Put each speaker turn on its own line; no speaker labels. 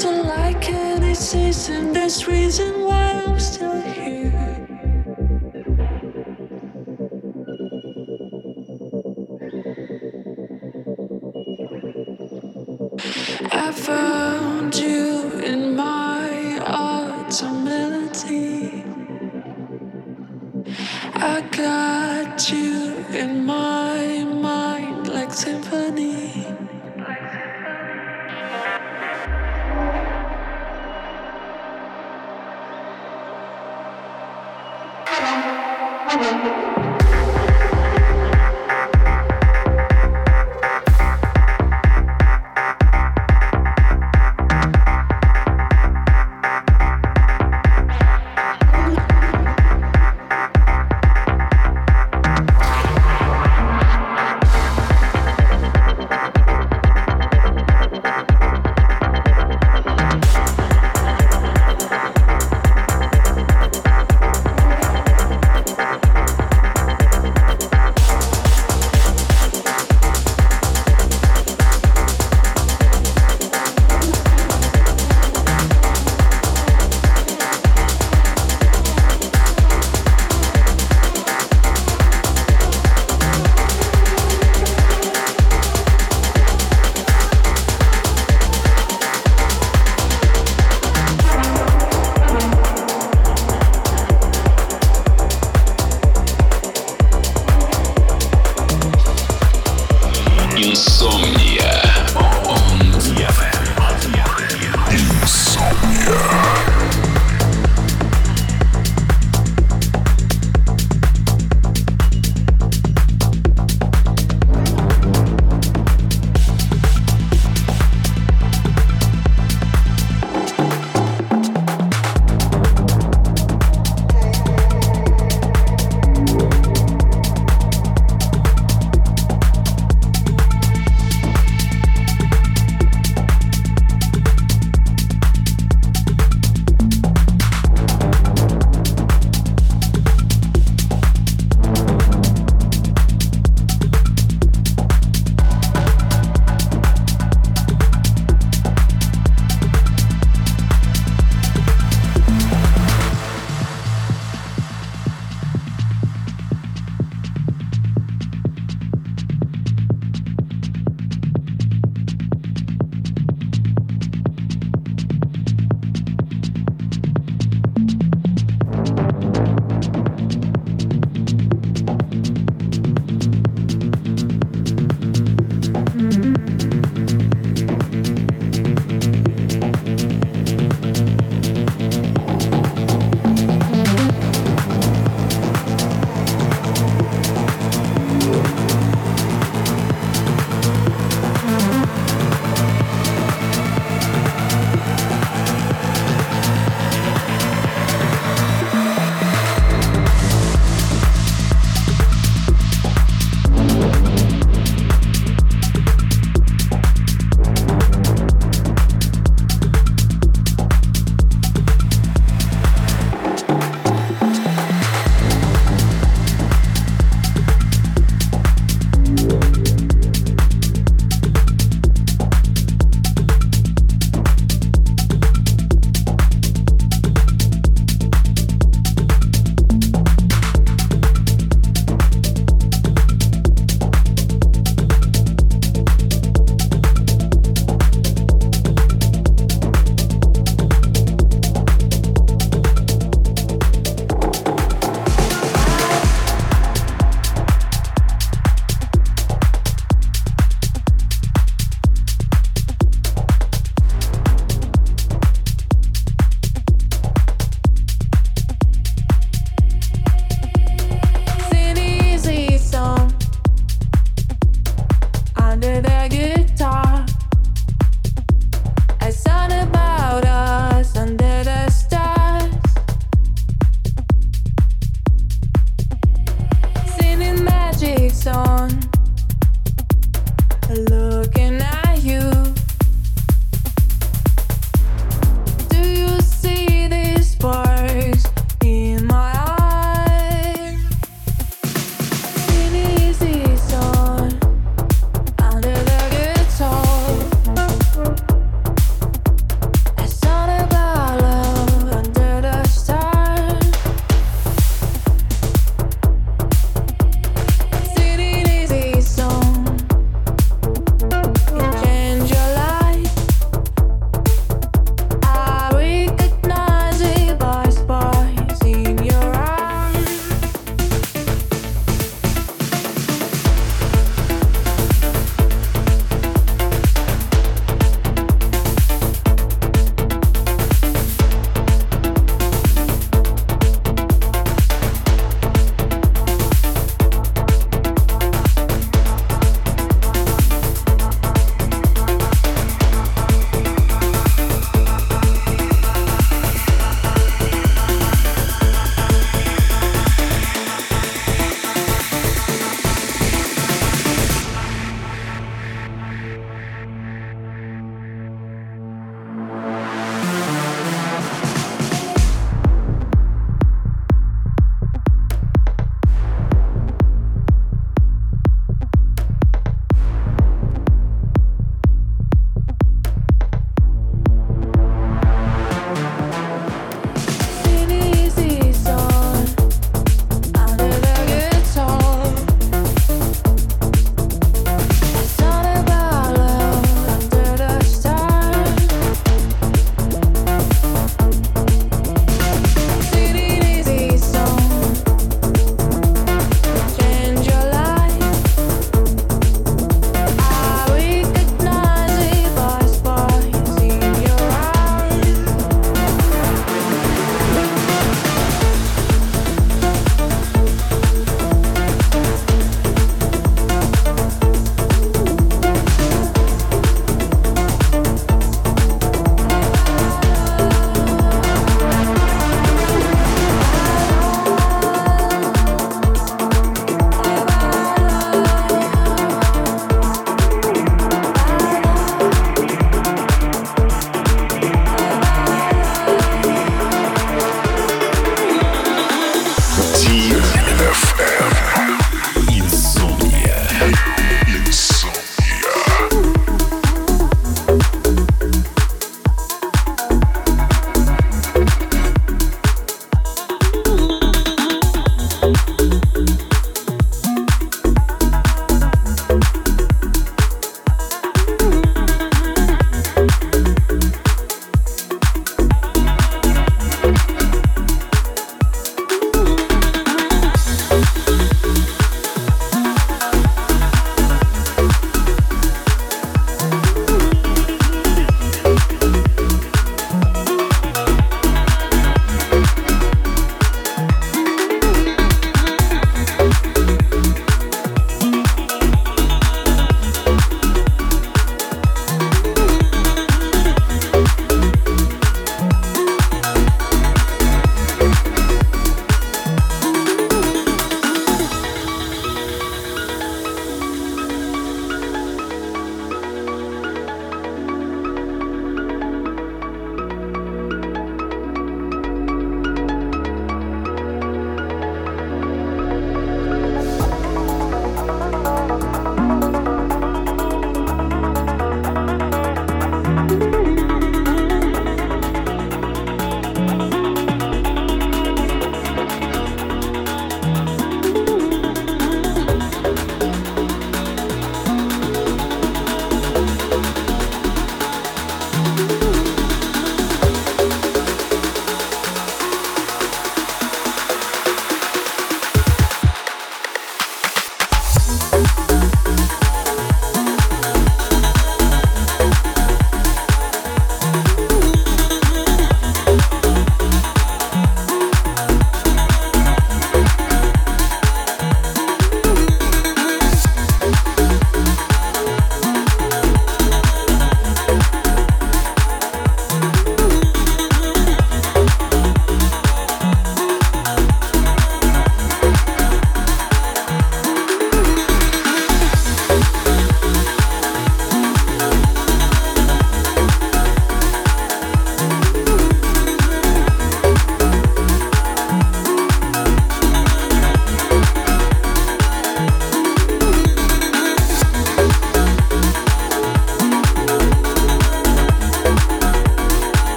to like any season. There's reason why I'm still here.